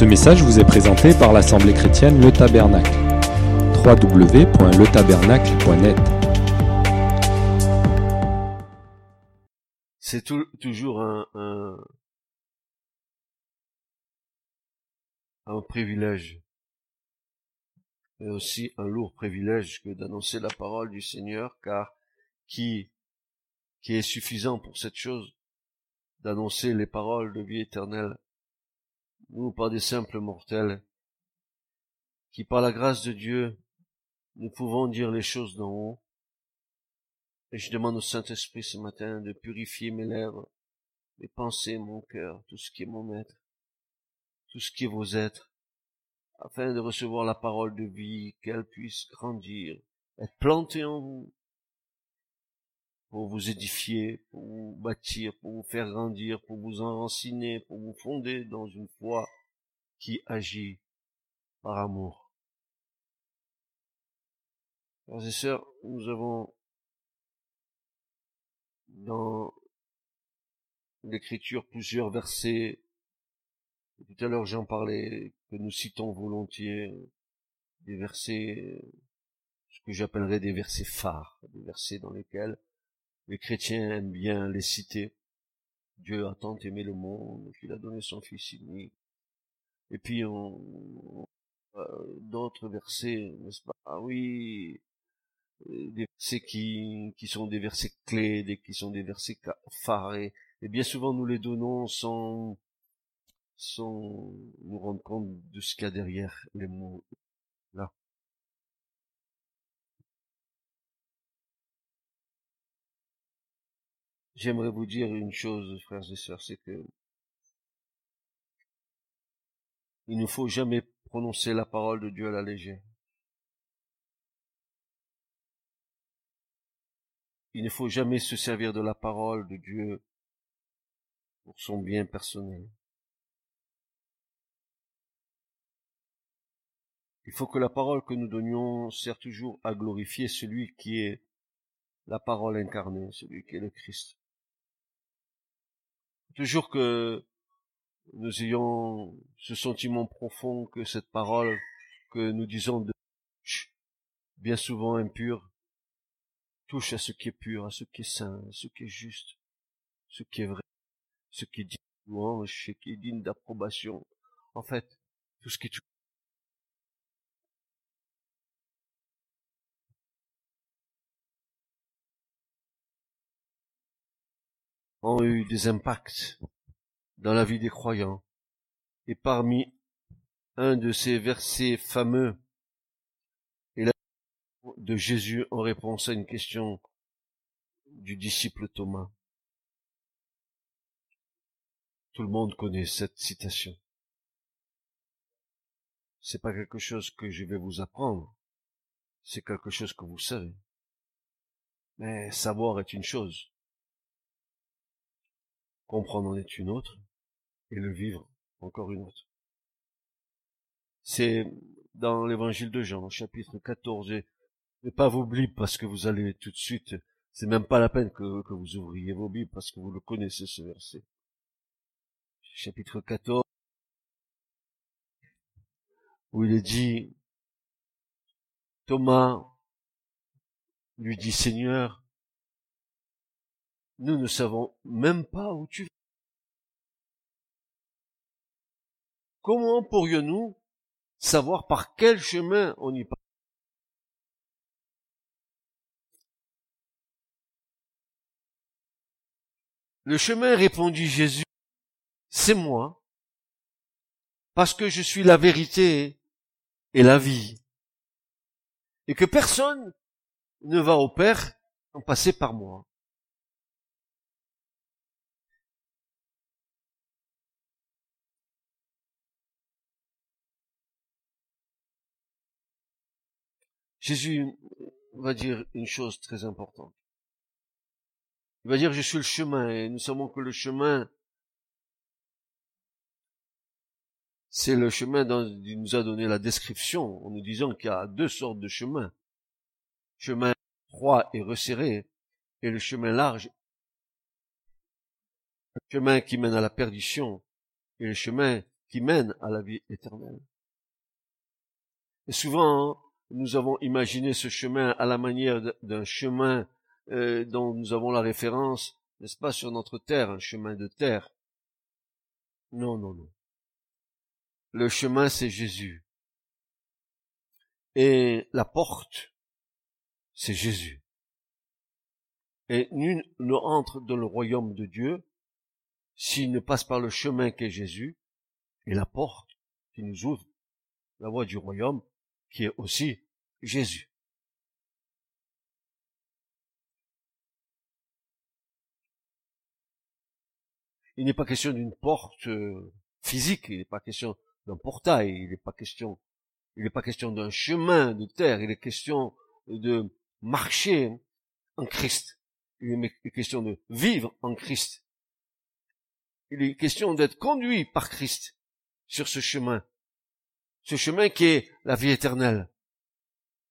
Ce message vous est présenté par l'Assemblée chrétienne Le Tabernacle. www.letabernacle.net C'est tou- toujours un, privilège, et aussi un lourd privilège que d'annoncer la parole du Seigneur, car qui est suffisant pour cette chose, d'annoncer les paroles de vie éternelle, nous pas des simples mortels, qui par la grâce de Dieu, nous pouvons dire les choses d'en haut, et je demande au Saint-Esprit ce matin de purifier mes lèvres, mes pensées, mon cœur, tout ce qui est mon être, tout ce qui est vos êtres, afin de recevoir la parole de vie, qu'elle puisse grandir, être plantée en vous, pour vous édifier, pour vous bâtir, pour vous faire grandir, pour vous enraciner, pour vous fonder dans une foi qui agit par amour. Frères et sœurs, nous avons dans l'écriture plusieurs versets. Tout à l'heure j'en parlais, que nous citons volontiers, des versets, ce que j'appellerais des versets phares, des versets dans lesquels les chrétiens aiment bien les citer. Dieu a tant aimé le monde qu'il a donné son Fils unique. Et puis on, euh, d'autres versets, n'est-ce pas? Ah oui, euh, des versets qui, sont des versets clés, des, qui sont des versets phares, et, et bien souvent nous les donnons sans, sans nous rendre compte de ce qu'il y a derrière les mots là. J'aimerais vous dire une chose, frères et sœurs, c'est que il ne faut jamais prononcer la parole de Dieu à la légère. Il ne faut jamais se servir de la parole de Dieu pour son bien personnel. Il faut que la parole que nous donnions sert toujours à glorifier celui qui est la parole incarnée, celui qui est le Christ. Toujours que nous ayons ce sentiment profond que cette parole que nous disons de bien souvent impure touche à ce qui est pur, à ce qui est saint, à ce qui est juste, ce qui est vrai, ce qui est digne de louange, ce qui est digne d'approbation. En fait, tout ce qui est ont eu des impacts dans la vie des croyants. Et parmi un de ces versets fameux est la de Jésus en réponse à une question du disciple Thomas. Tout le monde connaît cette citation. C'est pas quelque chose que je vais vous apprendre. C'est quelque chose que vous savez. Mais savoir est une chose. Comprendre en est une autre. Et le vivre encore une autre. C'est dans l'évangile de Jean, chapitre 14. Et ne pas vos Bibles parce que vous allez tout de suite, c'est même pas la peine que, que vous ouvriez vos Bibles parce que vous le connaissez ce verset. Chapitre 14, où il est dit, Thomas lui dit, Seigneur, nous ne savons même pas où tu vas. Comment pourrions-nous savoir par quel chemin on y passe Le chemin, répondit Jésus, c'est moi, parce que je suis la vérité et la vie, et que personne ne va au Père sans passer par moi. Jésus va dire une chose très importante. Il va dire, je suis le chemin, et nous savons que le chemin, c'est le chemin dont il nous a donné la description, en nous disant qu'il y a deux sortes de chemins. Chemin étroit et resserré, et le chemin large. Le chemin qui mène à la perdition, et le chemin qui mène à la vie éternelle. Et souvent, nous avons imaginé ce chemin à la manière d'un chemin euh, dont nous avons la référence, n'est-ce pas, sur notre terre, un chemin de terre. Non, non, non. Le chemin, c'est Jésus. Et la porte, c'est Jésus. Et nul ne entre dans le royaume de Dieu s'il ne passe par le chemin qu'est Jésus et la porte qui nous ouvre la voie du royaume qui est aussi Jésus. Il n'est pas question d'une porte euh, physique, il n'est pas question d'un portail, il n'est pas question, il n'est pas question d'un chemin de terre, il est question de marcher en Christ. Il est question de vivre en Christ. Il est question d'être conduit par Christ sur ce chemin. Ce chemin qui est la vie éternelle.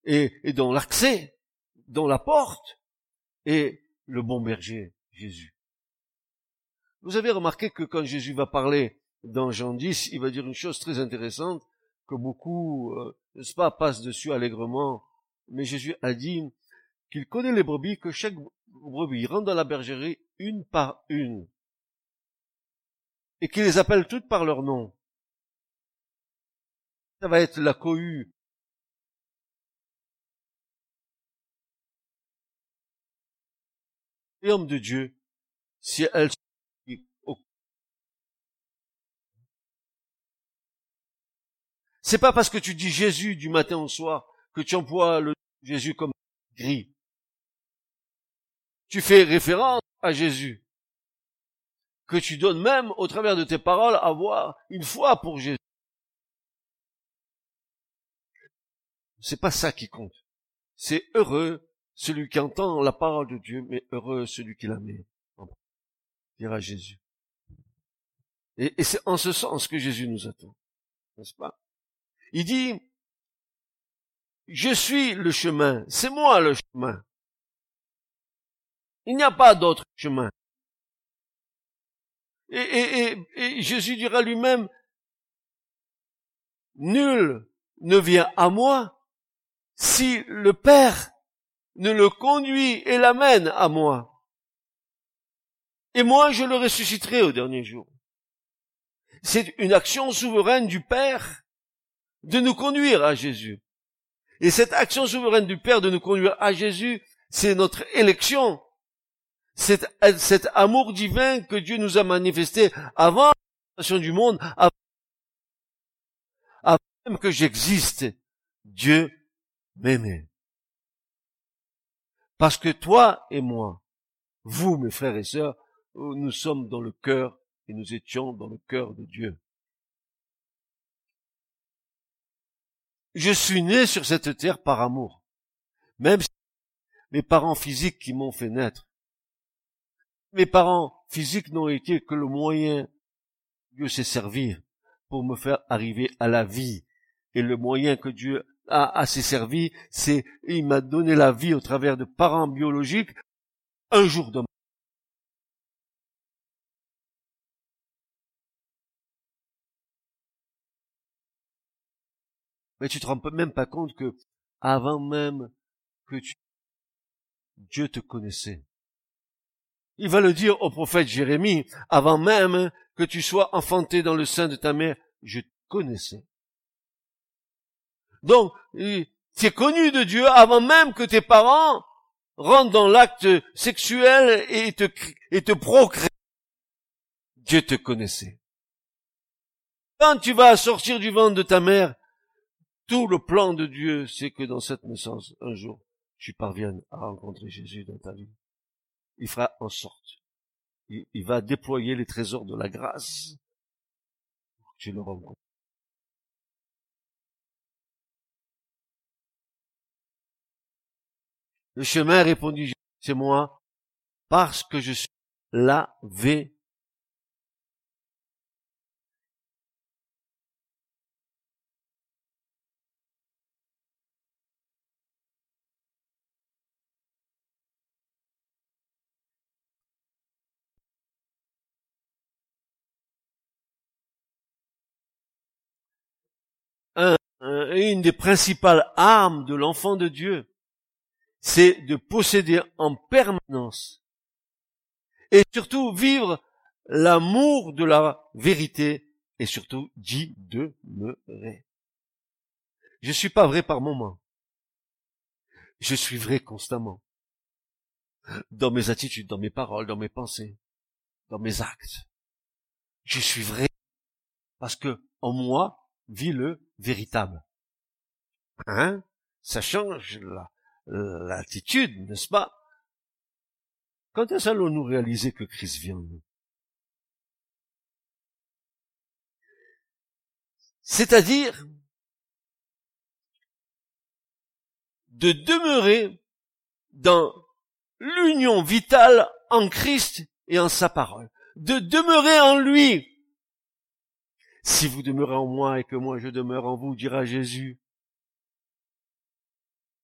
Et, et dont l'accès, dont la porte est le bon berger, Jésus. Vous avez remarqué que quand Jésus va parler dans Jean 10, il va dire une chose très intéressante que beaucoup, euh, n'est-ce pas, passent dessus allègrement. Mais Jésus a dit qu'il connaît les brebis, que chaque brebis rentre dans la bergerie une par une, et qu'il les appelle toutes par leur nom. Ça va être la cohue. De Dieu, si elle C'est pas parce que tu dis Jésus du matin au soir que tu emploies le Jésus comme gris. Tu fais référence à Jésus. Que tu donnes même au travers de tes paroles à voir une foi pour Jésus. C'est pas ça qui compte. C'est heureux celui qui entend la parole de Dieu, mais heureux celui qui la met. Dira Jésus. Et, c'est en ce sens que Jésus nous attend. N'est-ce pas? Il dit, je suis le chemin, c'est moi le chemin. Il n'y a pas d'autre chemin. Et, Jésus dira lui-même, nul ne vient à moi si le Père ne le conduit et l'amène à moi. Et moi, je le ressusciterai au dernier jour. C'est une action souveraine du Père de nous conduire à Jésus. Et cette action souveraine du Père de nous conduire à Jésus, c'est notre élection. C'est cet amour divin que Dieu nous a manifesté avant la création du monde, avant, même que j'existe. Dieu m'aimait. Parce que toi et moi, vous, mes frères et sœurs, nous sommes dans le cœur et nous étions dans le cœur de Dieu. Je suis né sur cette terre par amour. Même si mes parents physiques qui m'ont fait naître. Mes parents physiques n'ont été que le moyen Dieu s'est servi pour me faire arriver à la vie. Et le moyen que Dieu a assez servi, c'est, il m'a donné la vie au travers de parents biologiques un jour de Mais tu te rends même pas compte que avant même que tu... Dieu te connaissait. Il va le dire au prophète Jérémie, avant même que tu sois enfanté dans le sein de ta mère, je te connaissais. Donc, tu es connu de Dieu avant même que tes parents rentrent dans l'acte sexuel et te, et procréent. Dieu te connaissait. Quand tu vas sortir du ventre de ta mère, tout le plan de Dieu, c'est que dans cette naissance, un jour, tu parviennes à rencontrer Jésus dans ta vie. Il fera en sorte. Il, va déployer les trésors de la grâce. Tu le rencontres. Le chemin répondit, c'est moi, parce que je suis lavé une des principales armes de l'enfant de Dieu, c'est de posséder en permanence et surtout vivre l'amour de la vérité et surtout d'y demeurer. Je suis pas vrai par moment. Je suis vrai constamment. Dans mes attitudes, dans mes paroles, dans mes pensées, dans mes actes. Je suis vrai parce que en moi vit le véritable. Hein? Ça change l'attitude, n'est-ce pas? Quand est-ce allons-nous réaliser que Christ vient nous? C'est-à-dire de demeurer dans l'union vitale en Christ et en sa parole, de demeurer en lui. Si vous demeurez en moi et que moi je demeure en vous, dira Jésus.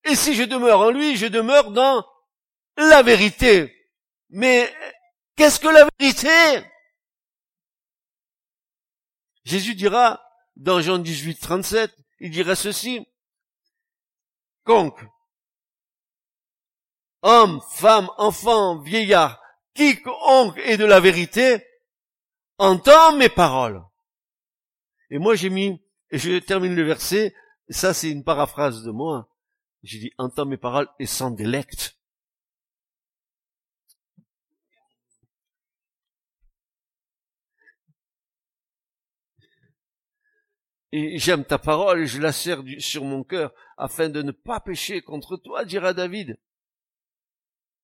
Et si je demeure en lui, je demeure dans la vérité. Mais qu'est-ce que la vérité? Jésus dira dans Jean 18, 37, il dira ceci. Donc, homme, femme, enfant, vieillard, quiconque est de la vérité, entend mes paroles. Et moi j'ai mis, et je termine le verset, ça c'est une paraphrase de moi, j'ai dit entend mes paroles et s'en délecte. Et j'aime ta parole et je la serre sur mon cœur afin de ne pas pécher contre toi, dira David.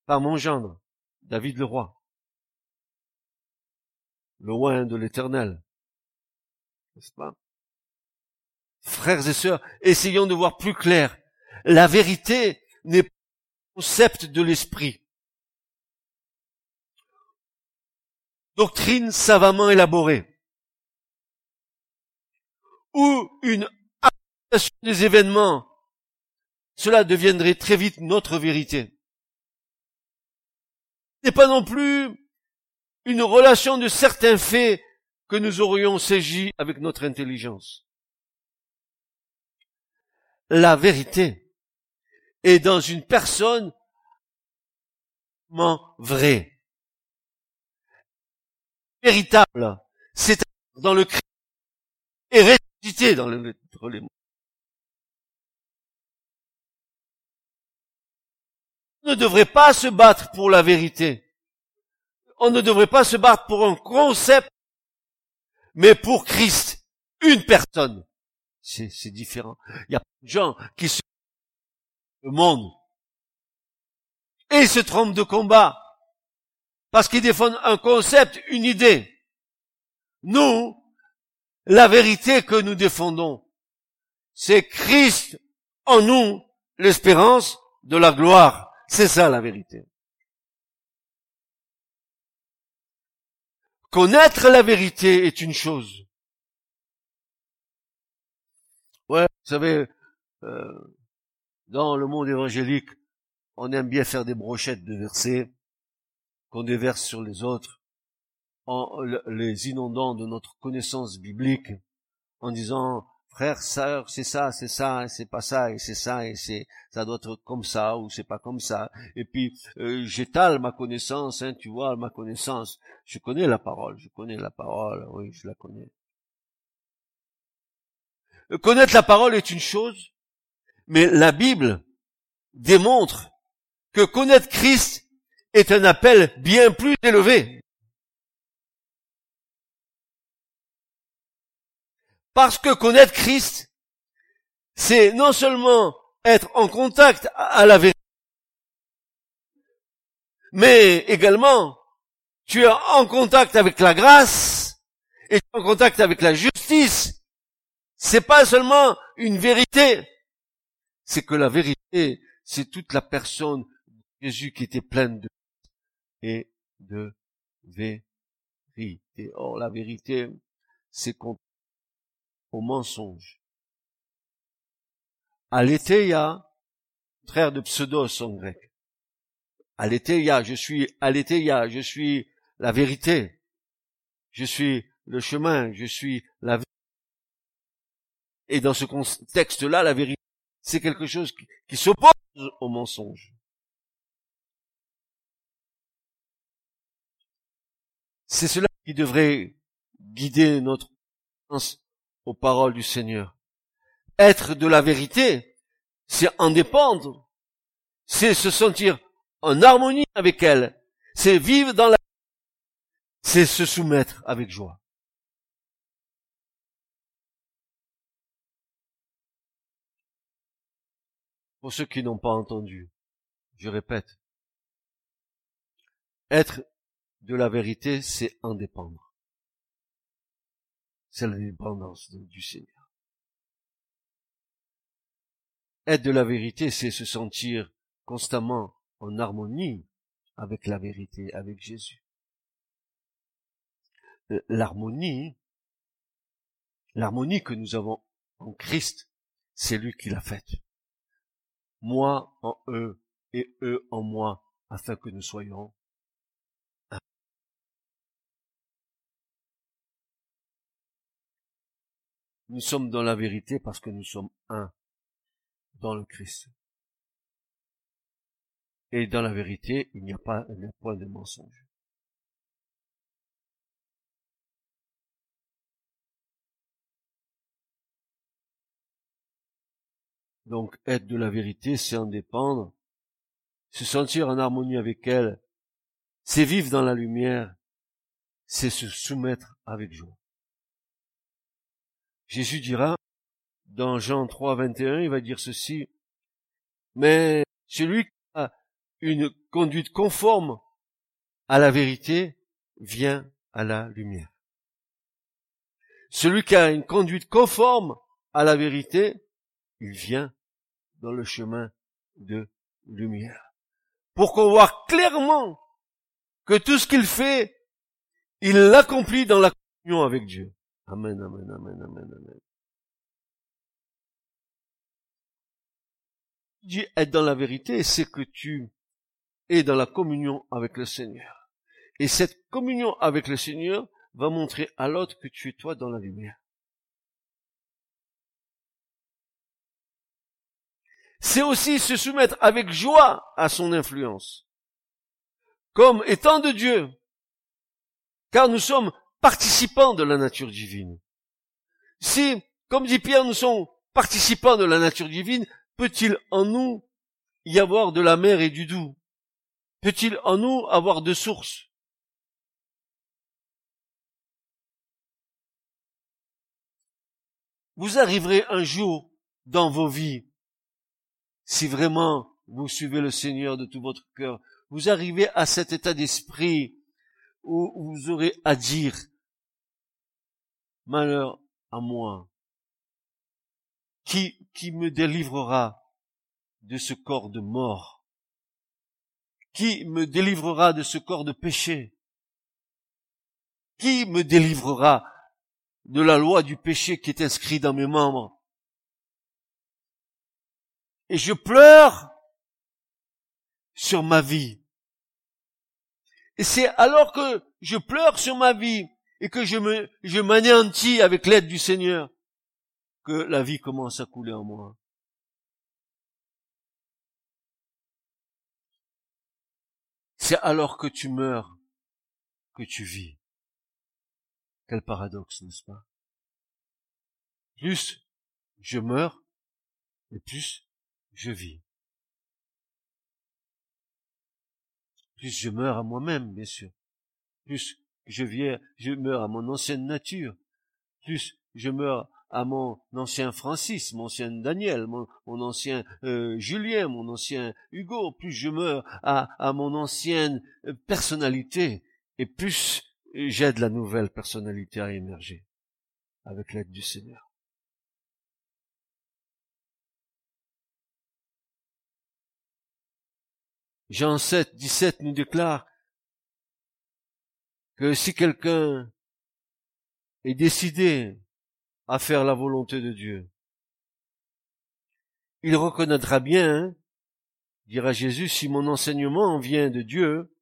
Par mon gendre, David le roi. Loin de l'éternel. N'est-ce pas? Frères et sœurs, essayons de voir plus clair. La vérité n'est pas un concept de l'esprit. Doctrine savamment élaborée ou une adaptation des événements, cela deviendrait très vite notre vérité. Ce n'est pas non plus une relation de certains faits que nous aurions saisi avec notre intelligence. La vérité est dans une personne vraie, véritable, c'est dans le Christ et dans le, On ne devrait pas se battre pour la vérité. On ne devrait pas se battre pour un concept, mais pour Christ, une personne. C'est, différent. Il y a de gens qui se le monde et ils se trompent de combat parce qu'ils défendent un concept, une idée. Nous, la vérité que nous défendons, c'est Christ en nous, l'espérance de la gloire. C'est ça la vérité. Connaître la vérité est une chose. Ouais, vous savez, euh, dans le monde évangélique, on aime bien faire des brochettes de versets qu'on déverse sur les autres en les inondant de notre connaissance biblique, en disant frère, sœur, c'est ça, c'est ça, c'est pas ça, et c'est ça, et c'est ça doit être comme ça, ou c'est pas comme ça. Et puis euh, j'étale ma connaissance, hein, tu vois, ma connaissance. Je connais la parole, je connais la parole, oui, je la connais. Euh, connaître la parole est une chose, mais la Bible démontre que connaître Christ est un appel bien plus élevé. Parce que connaître Christ, c'est non seulement être en contact à la vérité, mais également tu es en contact avec la grâce et tu es en contact avec la justice. C'est pas seulement une vérité, c'est que la vérité, c'est toute la personne de Jésus qui était pleine de et de vérité. Or, la vérité, c'est qu'on au mensonge. Aletheia, frère de pseudos en grec. Aletheia, je suis Aletheia, je suis la vérité. Je suis le chemin, je suis la Et dans ce contexte-là, la vérité, c'est quelque chose qui, s'oppose au mensonge. C'est cela qui devrait guider notre sens aux paroles du Seigneur. Être de la vérité, c'est en dépendre, c'est se sentir en harmonie avec elle, c'est vivre dans la c'est se soumettre avec joie. Pour ceux qui n'ont pas entendu, je répète, être de la vérité, c'est en dépendre. C'est la dépendance du Seigneur. Être de la vérité, c'est se sentir constamment en harmonie avec la vérité, avec Jésus. Euh, l'harmonie, l'harmonie que nous avons en Christ, c'est lui qui l'a faite. Moi en eux et eux en moi, afin que nous soyons un. Nous sommes dans la vérité parce que nous sommes un dans le Christ. Et dans la vérité, il n'y a pas point de mensonge. Donc être de la vérité, c'est en dépendre, se sentir en harmonie avec elle, c'est vivre dans la lumière, c'est se soumettre avec joie. Jésus dira, dans Jean 3, 21, il va dire ceci, mais celui qui a une conduite conforme à la vérité vient à la lumière. Celui qui a une conduite conforme à la vérité, il vient dans le chemin de lumière. Pour qu'on voit clairement que tout ce qu'il fait, il l'accomplit dans la communion avec Dieu. Amen, amen, amen, amen, amen. Dieu être dans la vérité, c'est que tu es dans la communion avec le Seigneur. Et cette communion avec le Seigneur va montrer à l'autre que tu es toi dans la lumière. C'est aussi se soumettre avec joie à son influence, comme étant de Dieu, car nous sommes participants de la nature divine. Si, comme dit Pierre, nous sommes participants de la nature divine, peut-il en nous y avoir de la mer et du doux? Peut-il en nous avoir de sources Vous arriverez un jour dans vos vies si vraiment vous suivez le Seigneur de tout votre cœur, vous arrivez à cet état d'esprit où vous aurez à dire, malheur à moi, qui, qui me délivrera de ce corps de mort? Qui me délivrera de ce corps de péché? Qui me délivrera de la loi du péché qui est inscrit dans mes membres? Et je pleure sur ma vie. Et c'est alors que je pleure sur ma vie et que je me, je m'anéantis avec l'aide du Seigneur que la vie commence à couler en moi. C'est alors que tu meurs que tu vis. Quel paradoxe, n'est-ce pas? Plus je meurs, et plus je vis. Plus je meurs à moi-même, bien sûr. Plus je viens, je meurs à mon ancienne nature. Plus je meurs à mon ancien Francis, mon ancien Daniel, mon, ancien euh, Julien, mon ancien Hugo, plus je meurs à, à mon ancienne euh, personnalité, et plus j'aide la nouvelle personnalité à émerger avec l'aide du Seigneur. Jean 7, 17 nous déclare que si quelqu'un est décidé à faire la volonté de Dieu, il reconnaîtra bien, hein, dira Jésus, si mon enseignement vient de Dieu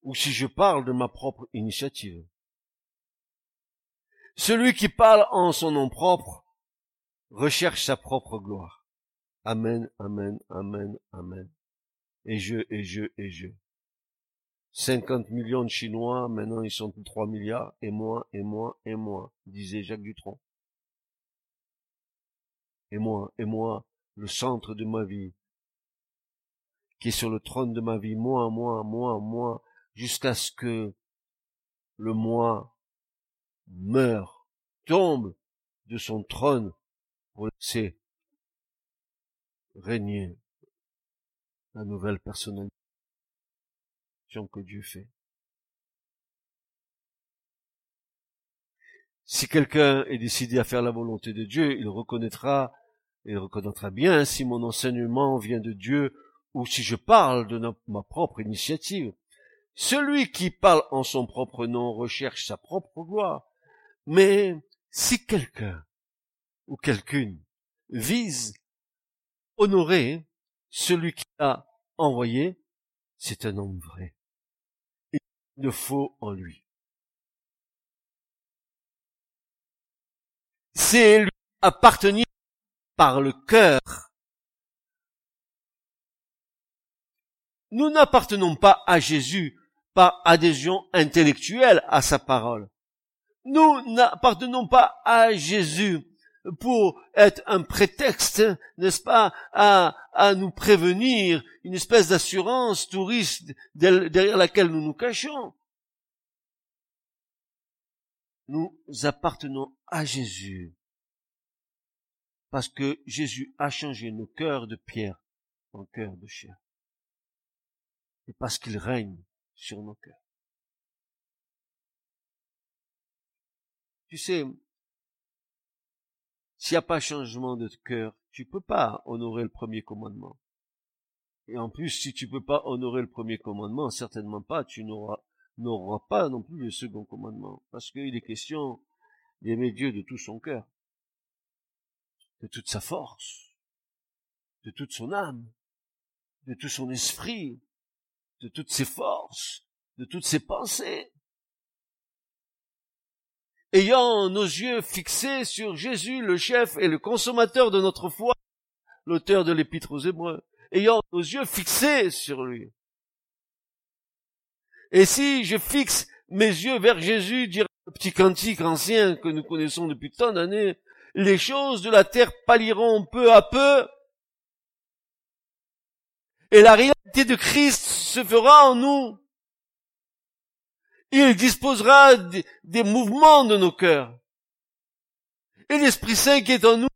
ou si je parle de ma propre initiative. Celui qui parle en son nom propre recherche sa propre gloire. Amen, amen, amen, amen. Et je, et je, et je. 50 millions de Chinois, maintenant ils sont 3 milliards, et moi, et moi, et moi, disait Jacques Dutronc. Et moi, et moi, le centre de ma vie, qui est sur le trône de ma vie, moi, moi, moi, moi, jusqu'à ce que le moi meure, tombe de son trône pour laisser régner la nouvelle personnalité que Dieu fait. Si quelqu'un est décidé à faire la volonté de Dieu, il reconnaîtra, il reconnaîtra bien si mon enseignement vient de Dieu ou si je parle de ma propre initiative. Celui qui parle en son propre nom recherche sa propre gloire. Mais si quelqu'un ou quelqu'une vise honorer celui qui l'a envoyé, c'est un homme vrai. Il de faux en lui. C'est lui appartenir par le cœur. Nous n'appartenons pas à Jésus par adhésion intellectuelle à sa parole. Nous n'appartenons pas à Jésus pour être un prétexte, n'est-ce pas, à, à nous prévenir, une espèce d'assurance touriste derrière laquelle nous nous cachons. Nous appartenons à Jésus parce que Jésus a changé nos cœurs de pierre en cœurs de chair. Et parce qu'il règne sur nos cœurs. Tu sais, s'il n'y a pas changement de cœur, tu peux pas honorer le premier commandement. Et en plus, si tu peux pas honorer le premier commandement, certainement pas, tu n'auras, n'auras pas non plus le second commandement. Parce qu'il est question d'aimer Dieu de tout son cœur, de toute sa force, de toute son âme, de tout son esprit, de toutes ses forces, de toutes ses pensées ayant nos yeux fixés sur Jésus, le chef et le consommateur de notre foi, l'auteur de l'épître aux Hébreux, ayant nos yeux fixés sur lui. Et si je fixe mes yeux vers Jésus, dirait le petit cantique ancien que nous connaissons depuis tant d'années, les choses de la terre pâliront peu à peu, et la réalité de Christ se fera en nous. Il disposera des, mouvements de nos cœurs. Et l'Esprit Saint qui est en nous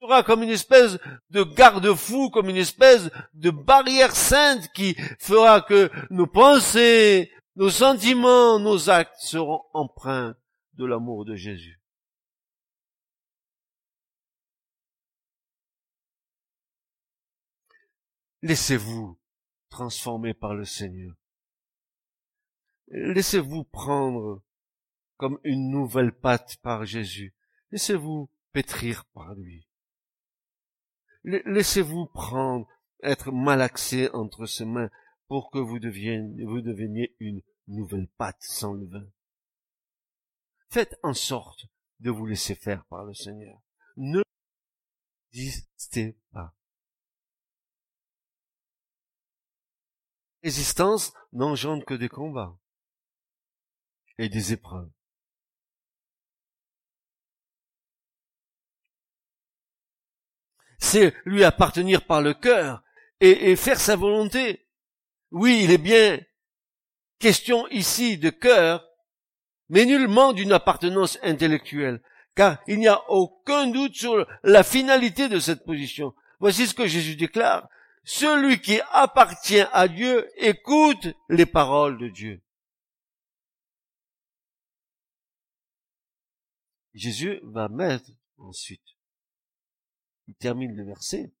sera comme une espèce de garde-fou, comme une espèce de barrière sainte qui fera que nos pensées, nos sentiments, nos actes seront empreints de l'amour de Jésus. Laissez-vous transformer par le Seigneur. Laissez-vous prendre comme une nouvelle pâte par Jésus. Laissez-vous pétrir par lui. Laissez-vous prendre, être malaxé entre ses mains pour que vous deveniez, vous deveniez une nouvelle pâte sans levain. Faites en sorte de vous laisser faire par le Seigneur. Ne résistez pas. Résistance n'engendre que des combats et des épreuves. C'est lui appartenir par le cœur et, faire sa volonté. Oui, il est bien question ici de cœur, mais nullement d'une appartenance intellectuelle, car il n'y a aucun doute sur la finalité de cette position. Voici ce que Jésus déclare. Celui qui appartient à Dieu écoute les paroles de Dieu. Jésus va mettre ensuite, il termine le verset,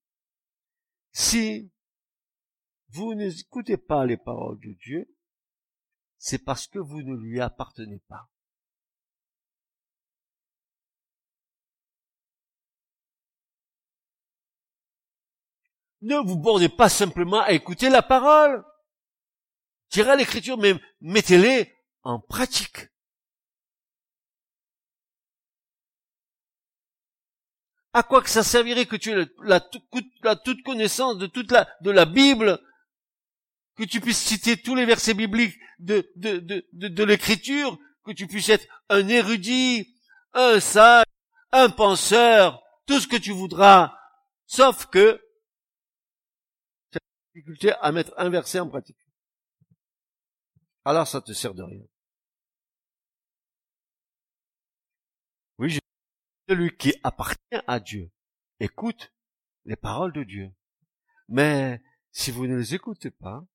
si vous n'écoutez pas les paroles de Dieu, c'est parce que vous ne lui appartenez pas. Ne vous bordez pas simplement à écouter la parole. Tirez l'écriture, mais mettez-les en pratique. À quoi que ça servirait que tu aies la, toute connaissance de toute la, de la Bible, que tu puisses citer tous les versets bibliques de, de, de, de, de l'écriture, que tu puisses être un érudit, un sage, un penseur, tout ce que tu voudras, sauf que tu as difficulté à mettre un verset en pratique. Alors ça te sert de rien. Oui, celui qui appartient à Dieu écoute les paroles de Dieu. Mais si vous ne les écoutez pas,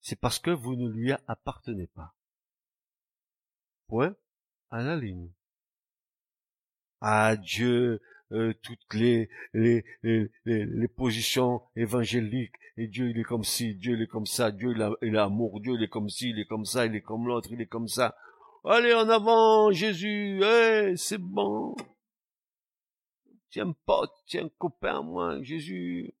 c'est parce que vous ne lui appartenez pas. Point à la ligne. À Dieu euh, toutes les les, les, positions évangéliques. Et Dieu, il est comme ci, Dieu, il est comme ça, Dieu, il, a, amour, Dieu, il est comme ci, il est comme ça, il est comme l'autre, il est comme ça. Allez en avant, Jésus, eh, c'est bon. Tiens, pote, tiens, copain, moi, Jésus.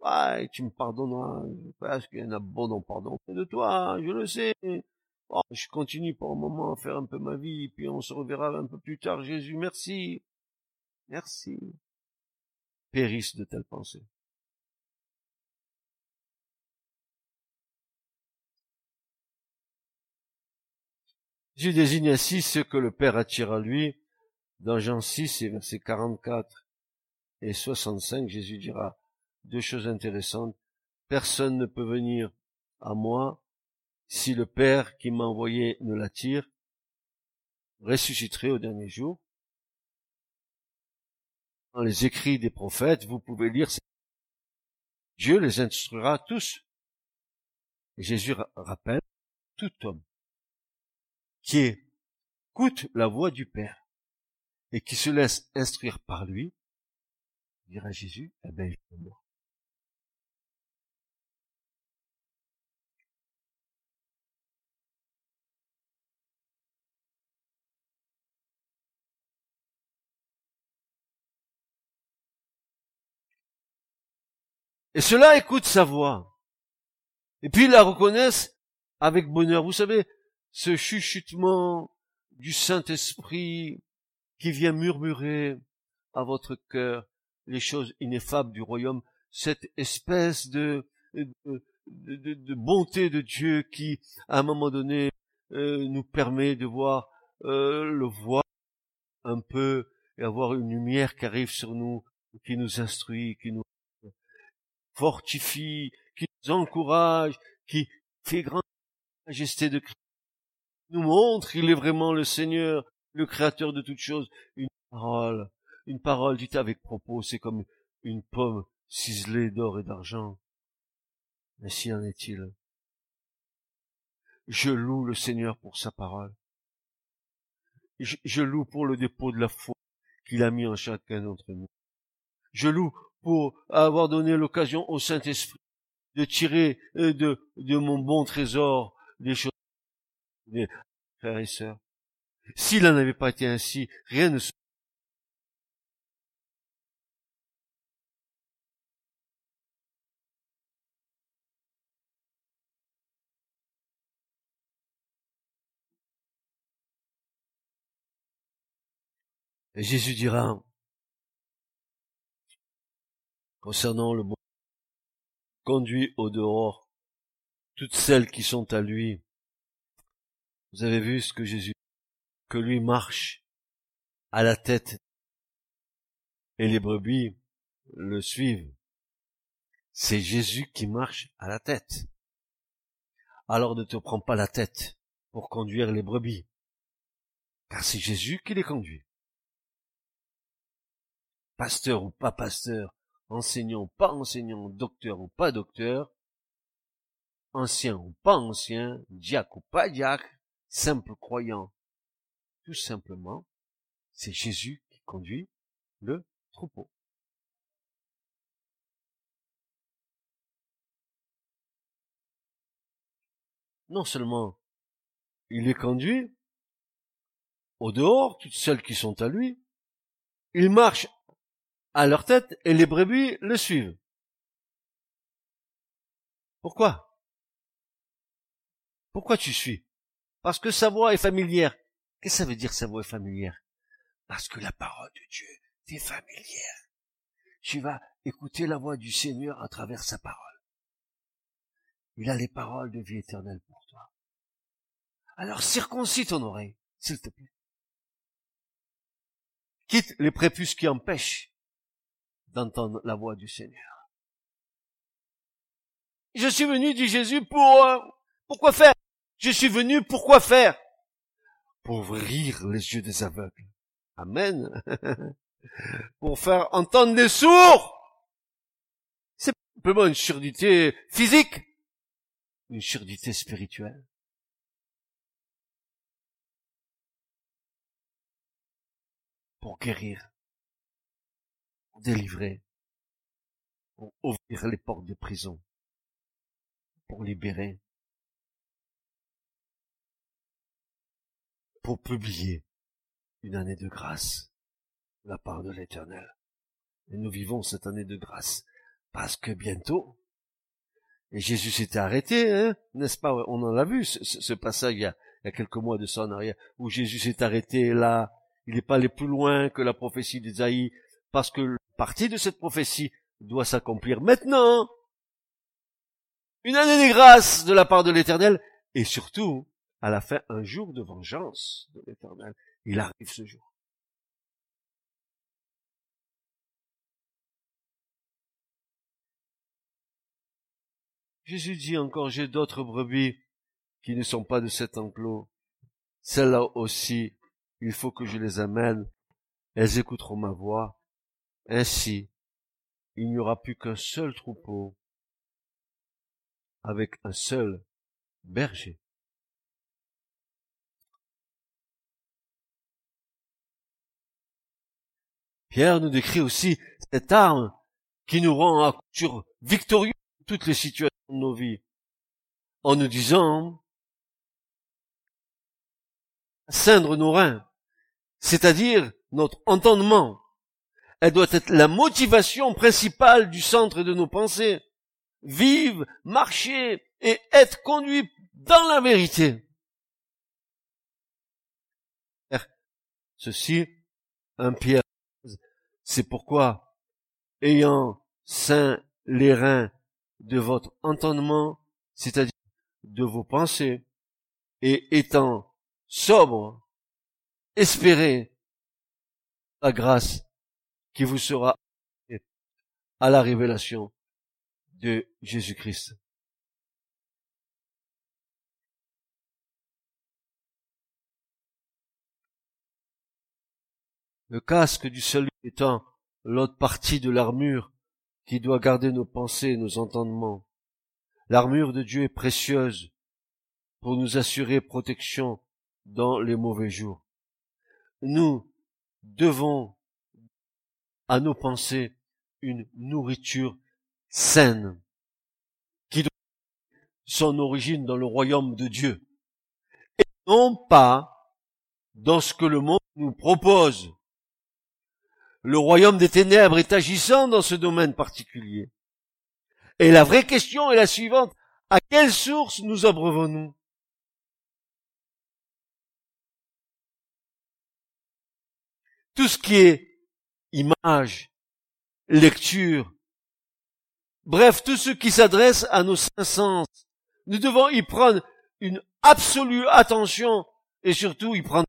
Ouais, tu me pardonneras, parce qu'il y en a bon non pardon de toi, je le sais. Oh, je continue pour un moment à faire un peu ma vie, puis on se reverra un peu plus tard, Jésus, merci. Merci. Périssent de telles pensées. Jésus désigne ainsi ce que le Père attire à lui. Dans Jean 6 et versets 44 et 65, Jésus dira deux choses intéressantes. Personne ne peut venir à moi si le Père qui m'a envoyé ne l'attire. Ressusciterai au dernier jour dans les écrits des prophètes, vous pouvez lire Dieu les instruira tous. Et Jésus rappelle tout homme qui écoute la voix du Père et qui se laisse instruire par lui, dira Jésus, eh ben. Et cela écoute sa voix. Et puis la reconnaissent avec bonheur. Vous savez, ce chuchotement du Saint-Esprit qui vient murmurer à votre cœur les choses ineffables du royaume, cette espèce de, de, bonté de Dieu qui, à un moment donné, euh, nous permet de voir euh, le voir un peu et avoir une lumière qui arrive sur nous, qui nous instruit, qui nous fortifie, qui nous encourage, qui fait grande majesté de Christ, nous montre qu'il est vraiment le Seigneur, le Créateur de toutes choses. Une parole, une parole dite avec propos, c'est comme une pomme ciselée d'or et d'argent. Ainsi en est-il. Je loue le Seigneur pour sa parole. Je, loue pour le dépôt de la foi qu'il a mis en chacun d'entre nous. Je loue pour avoir donné l'occasion au Saint-Esprit de tirer euh, de mon bon trésor des choses, des frères et sœurs. S'il n'en avait pas été ainsi, rien ne se Et Jésus dira, concernant le bon conduit au dehors toutes celles qui sont à lui. Vous avez vu ce que Jésus, que lui marche à la tête et les brebis le suivent. C'est Jésus qui marche à la tête. Alors ne te prends pas la tête pour conduire les brebis, car c'est Jésus qui les conduit. Pasteur ou pas pasteur, enseignant ou pas enseignant, docteur ou pas docteur, ancien ou pas ancien, diacre ou pas diacre, simple croyant, tout simplement, c'est Jésus qui conduit le troupeau. Non seulement il est conduit au dehors, toutes celles qui sont à lui, il marche à leur tête et les brebis le suivent. Pourquoi? Pourquoi tu suis? Parce que sa voix est familière. Qu'est-ce que ça veut dire sa voix est familière? Parce que la parole de Dieu t'es familière. Tu vas écouter la voix du Seigneur à travers sa parole. Il a les paroles de vie éternelle pour toi. Alors circoncis ton oreille, s'il te plaît. Quitte les prépuces qui empêchent d'entendre la voix du Seigneur. Je suis venu, dit Jésus, pour... Euh, pourquoi faire? Je suis venu, pourquoi faire? Pour ouvrir les yeux des aveugles. Amen. pour faire entendre les sourds. C'est simplement une surdité physique, une surdité spirituelle. Pour guérir, pour délivrer, pour ouvrir les portes de prison, pour libérer, pour publier une année de grâce de la part de l'Éternel. Et nous vivons cette année de grâce parce que bientôt, et Jésus s'était arrêté, hein, n'est-ce pas? On en a vu ce, passage il y, a, quelques mois de ça en arrière, où Jésus s'est arrêté là, il n'est pas allé plus loin que la prophétie d'Ésaïe, parce que partie de cette prophétie doit s'accomplir maintenant. Une année de grâce de la part de l'Éternel, et surtout, à la fin, un jour de vengeance de l'Éternel. Il arrive ce jour. Jésus dit encore, j'ai d'autres brebis qui ne sont pas de cet enclos. Celles-là aussi, il faut que je les amène. Elles écouteront ma voix. Ainsi, il n'y aura plus qu'un seul troupeau avec un seul berger. Pierre nous décrit aussi cette arme qui nous rend à couture victorieux dans toutes les situations de nos vies, en nous disant ceindre nos reins, c'est-à-dire notre entendement. Elle doit être la motivation principale du centre de nos pensées. Vivre, marcher et être conduit dans la vérité. Ceci, un Pierre c'est pourquoi, ayant saint les reins de votre entendement, c'est-à-dire de vos pensées, et étant sobre, espérez la grâce qui vous sera à la révélation de Jésus-Christ. Le casque du salut étant l'autre partie de l'armure qui doit garder nos pensées et nos entendements. L'armure de Dieu est précieuse pour nous assurer protection dans les mauvais jours. Nous devons à nos pensées une nourriture saine qui doit son origine dans le royaume de Dieu et non pas dans ce que le monde nous propose le royaume des ténèbres est agissant dans ce domaine particulier. Et la vraie question est la suivante. À quelle source nous abreuvons-nous? Tout ce qui est image, lecture, bref, tout ce qui s'adresse à nos cinq sens, nous devons y prendre une absolue attention et surtout y prendre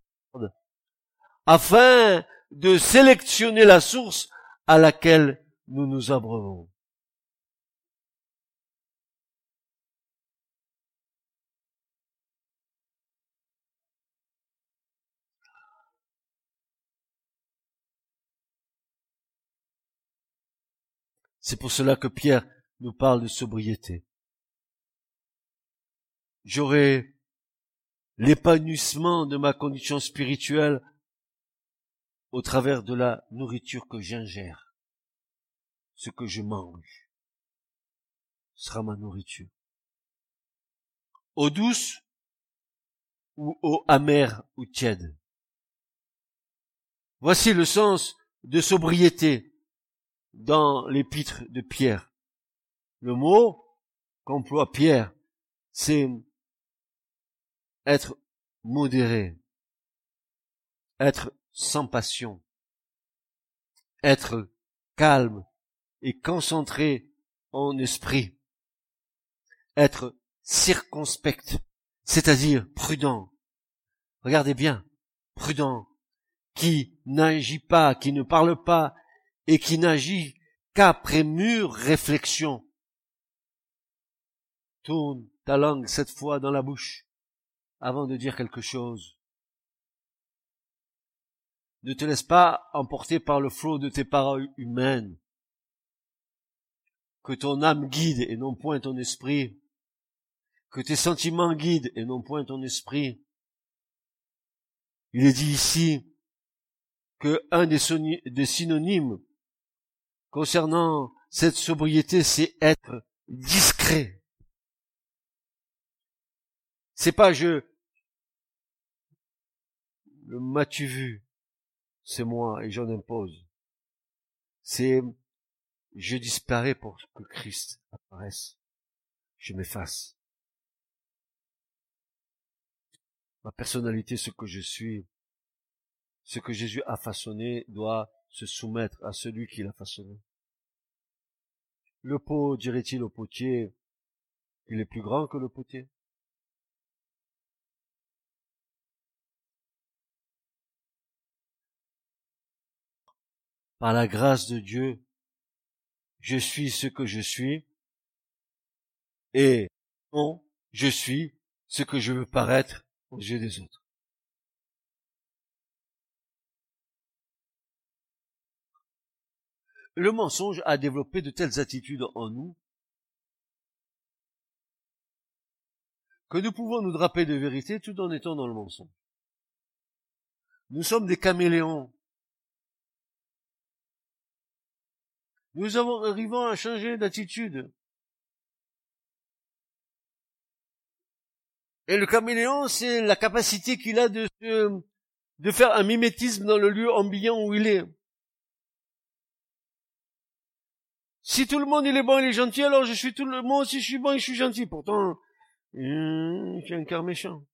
afin de sélectionner la source à laquelle nous nous abreuvons. C'est pour cela que Pierre nous parle de sobriété. J'aurai l'épanouissement de ma condition spirituelle au travers de la nourriture que j'ingère. Ce que je mange sera ma nourriture. Eau douce ou eau amère ou tiède. Voici le sens de sobriété dans l'épître de Pierre. Le mot qu'emploie Pierre, c'est être modéré, être sans passion, être calme et concentré en esprit, être circonspect, c'est-à-dire prudent. Regardez bien, prudent, qui n'agit pas, qui ne parle pas et qui n'agit qu'après mûre réflexion. Tourne ta langue cette fois dans la bouche avant de dire quelque chose. Ne te laisse pas emporter par le flot de tes paroles humaines. Que ton âme guide et non point ton esprit. Que tes sentiments guident et non point ton esprit. Il est dit ici que un des, synonymes concernant cette sobriété, c'est être discret. C'est pas je, le m'as-tu vu? C'est moi et j'en impose. C'est je disparais pour que Christ apparaisse. Je m'efface. Ma personnalité, ce que je suis, ce que Jésus a façonné doit se soumettre à celui qui l'a façonné. Le pot dirait-il au potier, il est plus grand que le potier. Par la grâce de Dieu, je suis ce que je suis, et non, je suis ce que je veux paraître aux yeux des autres. Le mensonge a développé de telles attitudes en nous que nous pouvons nous draper de vérité tout en étant dans le mensonge. Nous sommes des caméléons Nous avons, arrivons à changer d'attitude. Et le caméléon, c'est la capacité qu'il a de, de faire un mimétisme dans le lieu ambiant où il est. Si tout le monde il est bon, il est gentil, alors je suis tout le monde, si je suis bon je suis gentil. Pourtant, j'ai un cœur méchant.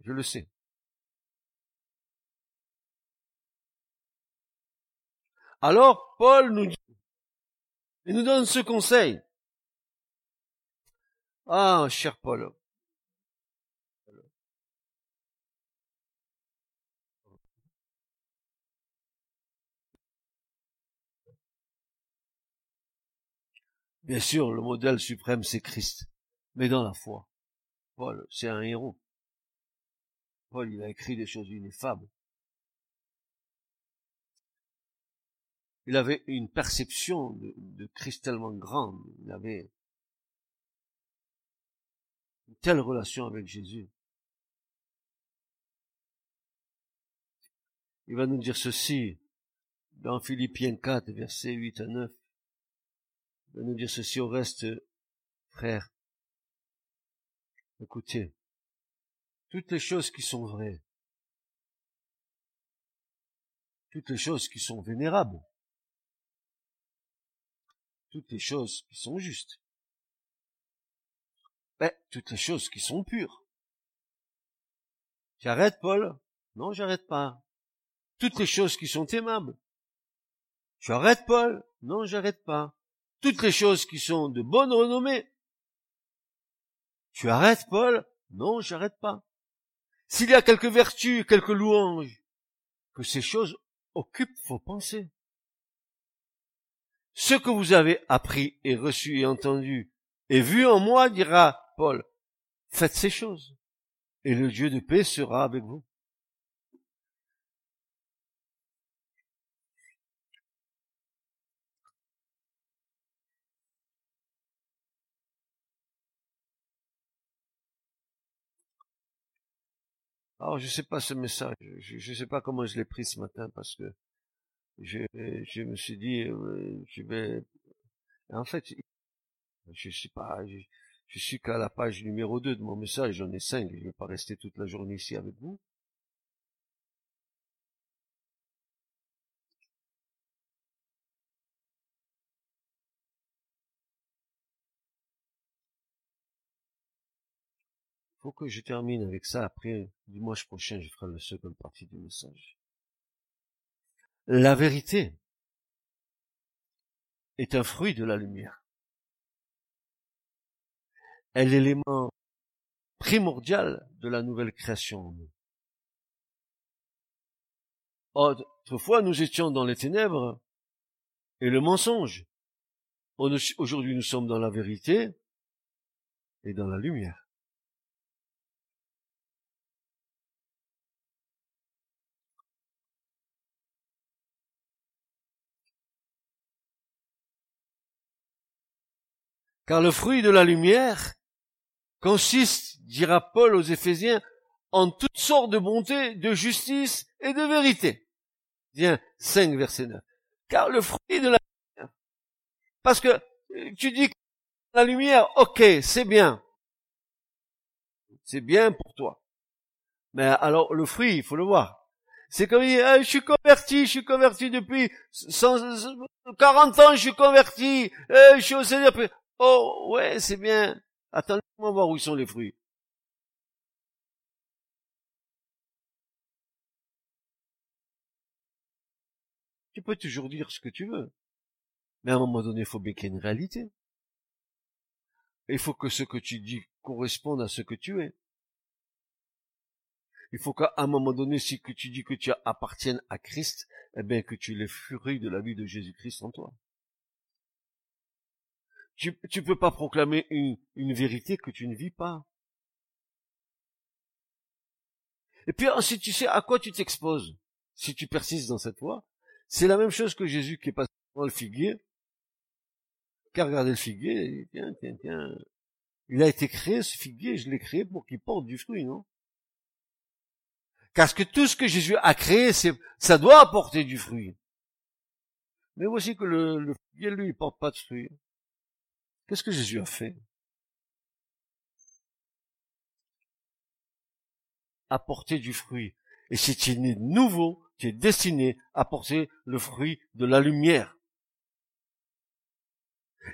Je le sais. Alors, Paul nous dit, il nous donne ce conseil. Ah, cher Paul. Bien sûr, le modèle suprême, c'est Christ, mais dans la foi. Paul, c'est un héros. Paul, il a écrit des choses ineffables. Il avait une perception de, de Christ tellement grande, il avait une telle relation avec Jésus. Il va nous dire ceci dans Philippiens 4, versets 8 à 9. Il va nous dire ceci au reste, frère. Écoutez, toutes les choses qui sont vraies, toutes les choses qui sont vénérables, toutes les choses qui sont justes. Ben, toutes les choses qui sont pures. J'arrête, Paul? Non, j'arrête pas. Toutes les choses qui sont aimables. J'arrête, Paul? Non, j'arrête pas. Toutes les choses qui sont de bonne renommée. Tu arrêtes, Paul? Non, j'arrête pas. S'il y a quelques vertus, quelques louanges, que ces choses occupent vos pensées. Ce que vous avez appris et reçu et entendu et vu en moi, dira Paul, faites ces choses, et le Dieu de paix sera avec vous. Alors, je sais pas ce message, je ne sais pas comment je l'ai pris ce matin parce que je, je me suis dit, euh, je vais, en fait, je sais pas, je, suis qu'à la page numéro 2 de mon message, j'en ai cinq, je vais pas rester toute la journée ici avec vous. Faut que je termine avec ça. Après, dimanche prochain, je ferai la seconde partie du message. La vérité est un fruit de la lumière. Elle est l'élément primordial de la nouvelle création. Autrefois, nous étions dans les ténèbres et le mensonge. Aujourd'hui, nous sommes dans la vérité et dans la lumière. Car le fruit de la lumière consiste, dira Paul aux Éphésiens, en toutes sortes de bonté, de justice et de vérité. Viens, 5 verset 9. Car le fruit de la lumière, parce que tu dis que la lumière, ok, c'est bien. C'est bien pour toi. Mais alors, le fruit, il faut le voir. C'est comme dire, eh, je suis converti, je suis converti depuis 40 ans, je suis converti, eh, je suis au Seigneur. Oh, ouais, c'est bien. Attendez-moi voir où sont les fruits. Tu peux toujours dire ce que tu veux. Mais à un moment donné, il faut bien qu'il y ait une réalité. Il faut que ce que tu dis corresponde à ce que tu es. Il faut qu'à un moment donné, si que tu dis que tu appartiennes à Christ, eh bien que tu les fruits de la vie de Jésus-Christ en toi. Tu ne peux pas proclamer une, vérité que tu ne vis pas. Et puis si tu sais à quoi tu t'exposes, si tu persistes dans cette voie, c'est la même chose que Jésus qui est passé dans le figuier, qui a regardé le figuier, tiens, tiens, tiens, il a été créé ce figuier, je l'ai créé pour qu'il porte du fruit, non? Parce que tout ce que Jésus a créé, ça doit apporter du fruit. Mais voici que le, le figuier, lui, il porte pas de fruit. Qu'est-ce que Jésus a fait? Apporter du fruit. Et si tu es né nouveau, tu es destiné à porter le fruit de la lumière.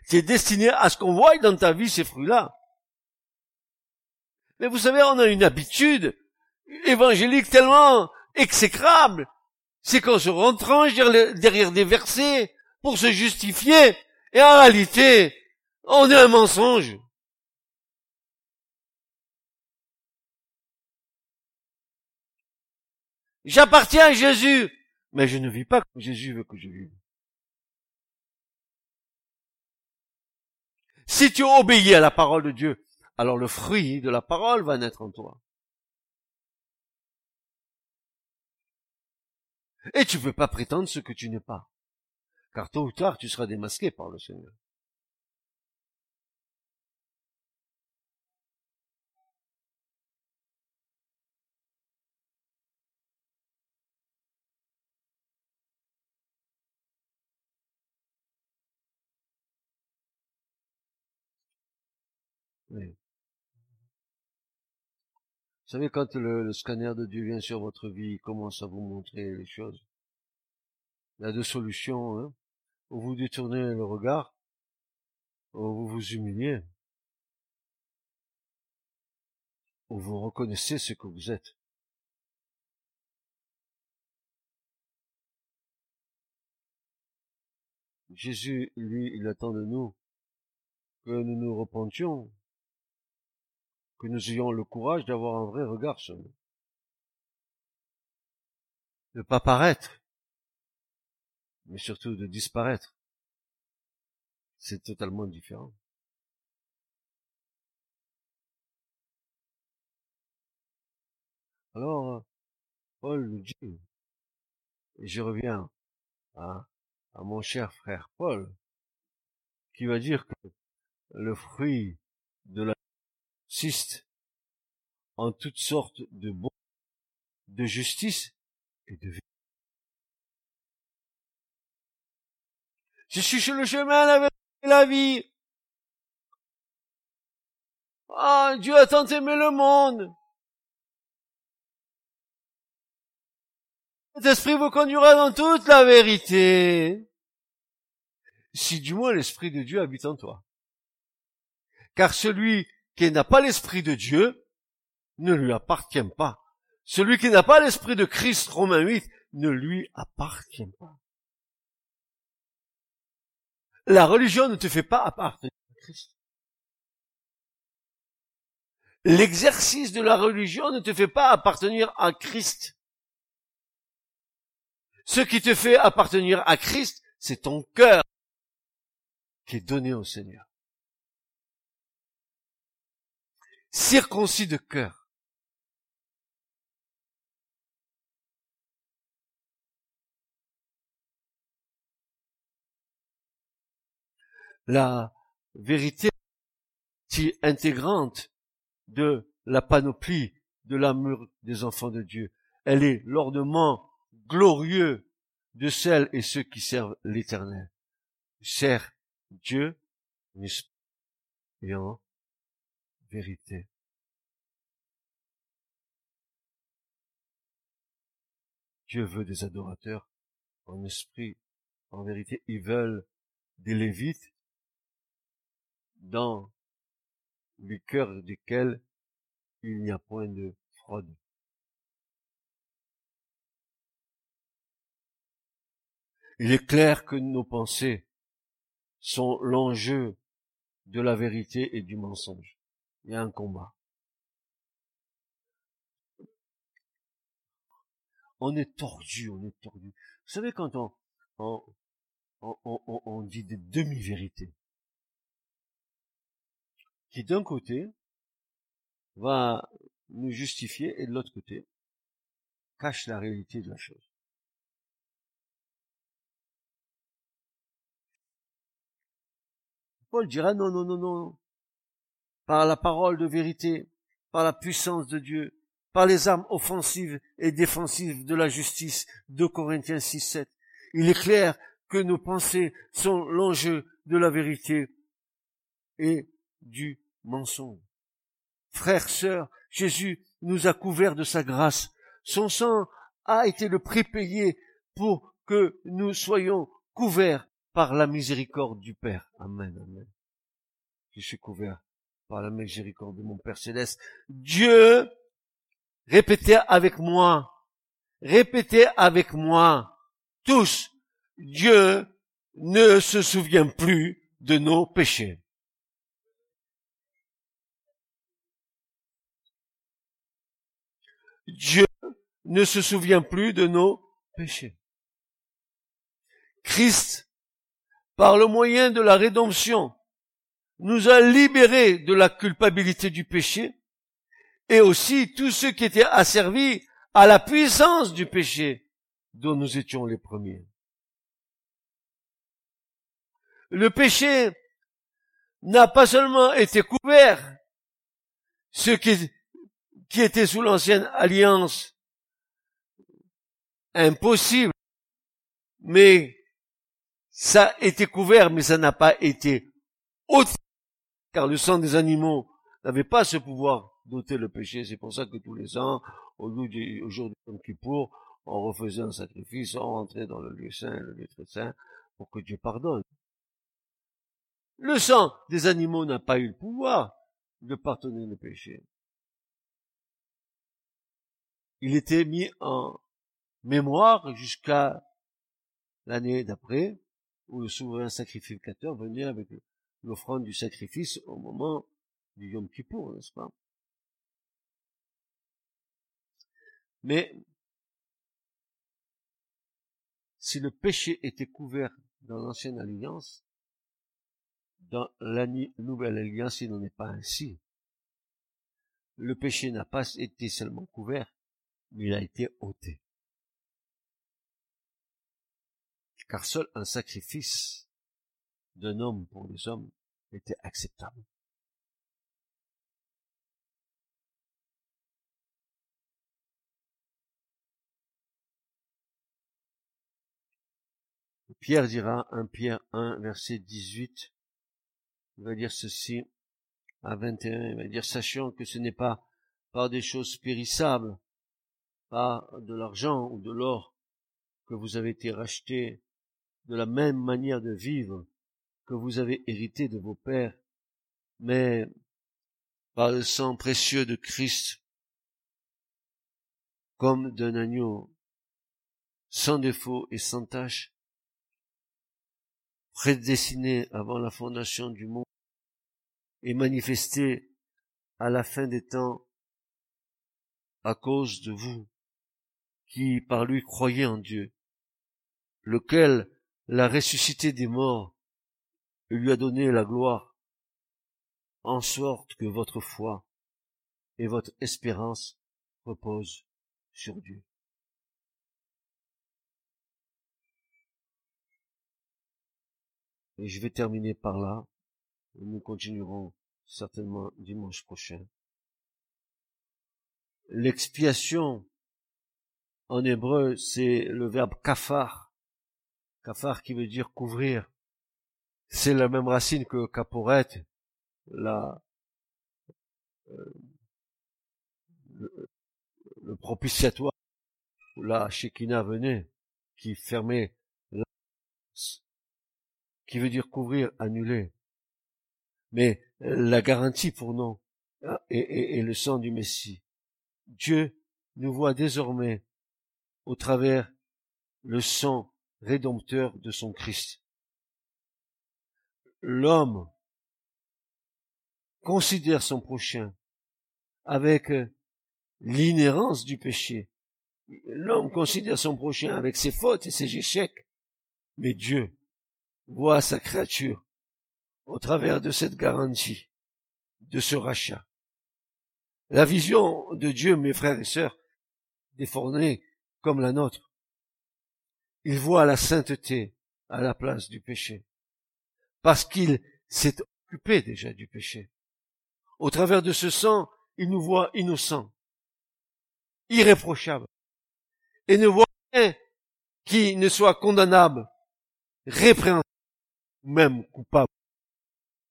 Tu es destiné à ce qu'on voie dans ta vie ces fruits-là. Mais vous savez, on a une habitude évangélique tellement exécrable. C'est qu'on se retranche derrière des versets pour se justifier. Et en réalité, on est un mensonge. J'appartiens à Jésus, mais je ne vis pas comme Jésus veut que je vive. Si tu obéis à la parole de Dieu, alors le fruit de la parole va naître en toi. Et tu ne peux pas prétendre ce que tu n'es pas. Car tôt ou tard, tu seras démasqué par le Seigneur. Oui. Vous savez, quand le, scanner de Dieu vient sur votre vie, il commence à vous montrer les choses. Il y a deux solutions, hein. Ou vous détournez le regard, ou vous vous humiliez, ou vous reconnaissez ce que vous êtes. Jésus, lui, il attend de nous que nous nous repentions, que nous ayons le courage d'avoir un vrai regard sur nous. De pas paraître, mais surtout de disparaître. C'est totalement différent. Alors, Paul nous dit, et je reviens à, à mon cher frère Paul, qui va dire que le fruit de la en toutes sortes de bon, de justice et de vie. Je suis sur le chemin avec la vie. Ah, Dieu a tant aimé le monde. Cet esprit vous conduira dans toute la vérité. Si du moins l'esprit de Dieu habite en toi. Car celui qui n'a pas l'esprit de Dieu ne lui appartient pas. Celui qui n'a pas l'esprit de Christ, Romains 8, ne lui appartient pas. La religion ne te fait pas appartenir à Christ. L'exercice de la religion ne te fait pas appartenir à Christ. Ce qui te fait appartenir à Christ, c'est ton cœur qui est donné au Seigneur. Circoncis de cœur. La vérité intégrante de la panoplie de l'amour des enfants de Dieu. Elle est l'ornement glorieux de celles et ceux qui servent l'éternel. Sert Dieu, en vérité. Dieu veut des adorateurs en esprit, en vérité. Ils veulent des lévites dans le cœur desquels il n'y a point de fraude. Il est clair que nos pensées sont l'enjeu de la vérité et du mensonge. Il y a un combat. On est tordu, on est tordu. Vous savez quand on, on, on, on dit des demi-vérités, qui d'un côté va nous justifier et de l'autre côté cache la réalité de la chose. Paul dira non, non, non, non. Par la parole de vérité, par la puissance de Dieu, par les armes offensives et défensives de la justice, de Corinthiens 6, 7. Il est clair que nos pensées sont l'enjeu de la vérité et du mensonge. Frères, sœurs, Jésus nous a couverts de sa grâce. Son sang a été le prix payé pour que nous soyons couverts par la miséricorde du Père. Amen, amen. Je suis couvert par la miséricorde de mon Père céleste. Dieu, répétez avec moi, répétez avec moi, tous, Dieu ne se souvient plus de nos péchés. Dieu ne se souvient plus de nos péchés. Christ, par le moyen de la rédemption, nous a libérés de la culpabilité du péché et aussi tous ceux qui étaient asservis à la puissance du péché dont nous étions les premiers. Le péché n'a pas seulement été couvert, ce qui était sous l'ancienne alliance impossible, mais ça a été couvert, mais ça n'a pas été car le sang des animaux n'avait pas ce pouvoir d'ôter le péché. C'est pour ça que tous les ans, au, jour du Kippour, on refaisait un sacrifice, on rentrait dans le lieu saint, le lieu très saint, pour que Dieu pardonne. Le sang des animaux n'a pas eu le pouvoir de pardonner le péché il était mis en mémoire jusqu'à l'année d'après, où le souverain sacrificateur venait avec l'offrande du sacrifice au moment du Yom Kippour, n'est-ce pas? Mais si le péché était couvert dans l'ancienne alliance, dans la nouvelle alliance, il n'en est pas ainsi. Le péché n'a pas été seulement couvert, il a été ôté. Car seul un sacrifice d'un homme pour les hommes était acceptable. Pierre dira, 1 Pierre 1, verset 18, il va dire ceci, à 21, il va dire, sachant que ce n'est pas par des choses périssables, pas de l'argent ou de l'or que vous avez été racheté de la même manière de vivre que vous avez hérité de vos pères, mais par le sang précieux de Christ, comme d'un agneau sans défaut et sans tâche, prédestiné avant la fondation du monde et manifesté à la fin des temps à cause de vous, qui par lui croyez en Dieu, lequel l'a ressuscité des morts et lui a donné la gloire, en sorte que votre foi et votre espérance reposent sur Dieu. Et je vais terminer par là. Nous continuerons certainement dimanche prochain. L'expiation en hébreu, c'est le verbe kafar. Kafar qui veut dire couvrir. C'est la même racine que kaporet, la, euh, le, propitiatoire où la Shekinah venait, qui fermait la qui veut dire couvrir, annuler. Mais la garantie pour nous est le sang du Messie. Dieu nous voit désormais au travers le sang rédempteur de son Christ. L'homme considère son prochain avec l'inhérence du péché. L'homme considère son prochain avec ses fautes et ses échecs. Mais Dieu voit sa créature au travers de cette garantie, de ce rachat. La vision de Dieu, mes frères et sœurs, déformée comme la nôtre. Il voit la sainteté à la place du péché. Parce qu'il s'est occupé déjà du péché. Au travers de ce sang, il nous voit innocents, irréprochables, et ne voit rien qui ne soit condamnable, répréhensible, même coupable.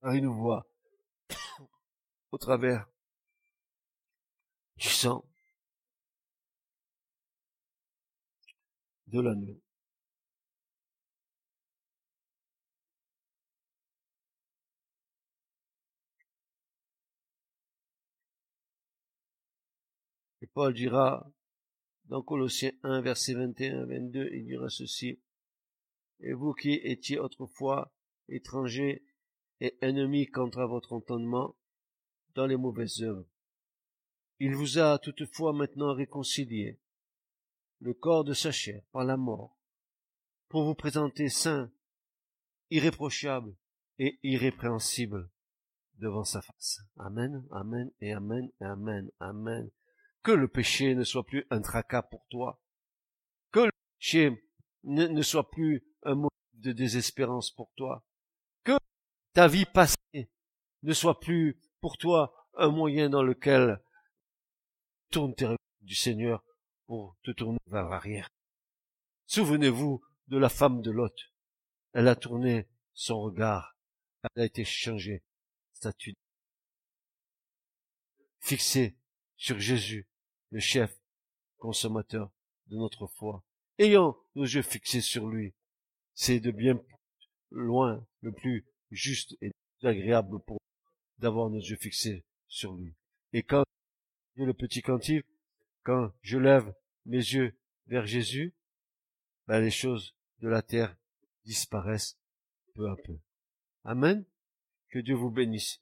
il nous voit au travers du sang de l'agneau. Paul dira dans Colossiens 1, verset 21 22, il dira ceci. Et vous qui étiez autrefois étrangers et ennemis contre votre entendement dans les mauvaises œuvres, il vous a toutefois maintenant réconcilié le corps de sa chair par la mort, pour vous présenter saint, irréprochable et irrépréhensible devant sa face. Amen, amen et amen et amen, amen. Que le péché ne soit plus un tracas pour toi. Que le péché ne, soit plus un motif de désespérance pour toi. Que ta vie passée ne soit plus pour toi un moyen dans lequel tourne tes du Seigneur pour te tourner vers l'arrière. Souvenez-vous de la femme de Lot. Elle a tourné son regard. Elle a été changée. Fixée sur Jésus, le chef, consommateur de notre foi. Ayant nos yeux fixés sur lui, c'est de bien loin le plus juste et agréable pour d'avoir nos yeux fixés sur lui. Et quand le petit cantique, quand je lève mes yeux vers Jésus, ben les choses de la terre disparaissent peu à peu. Amen. Que Dieu vous bénisse.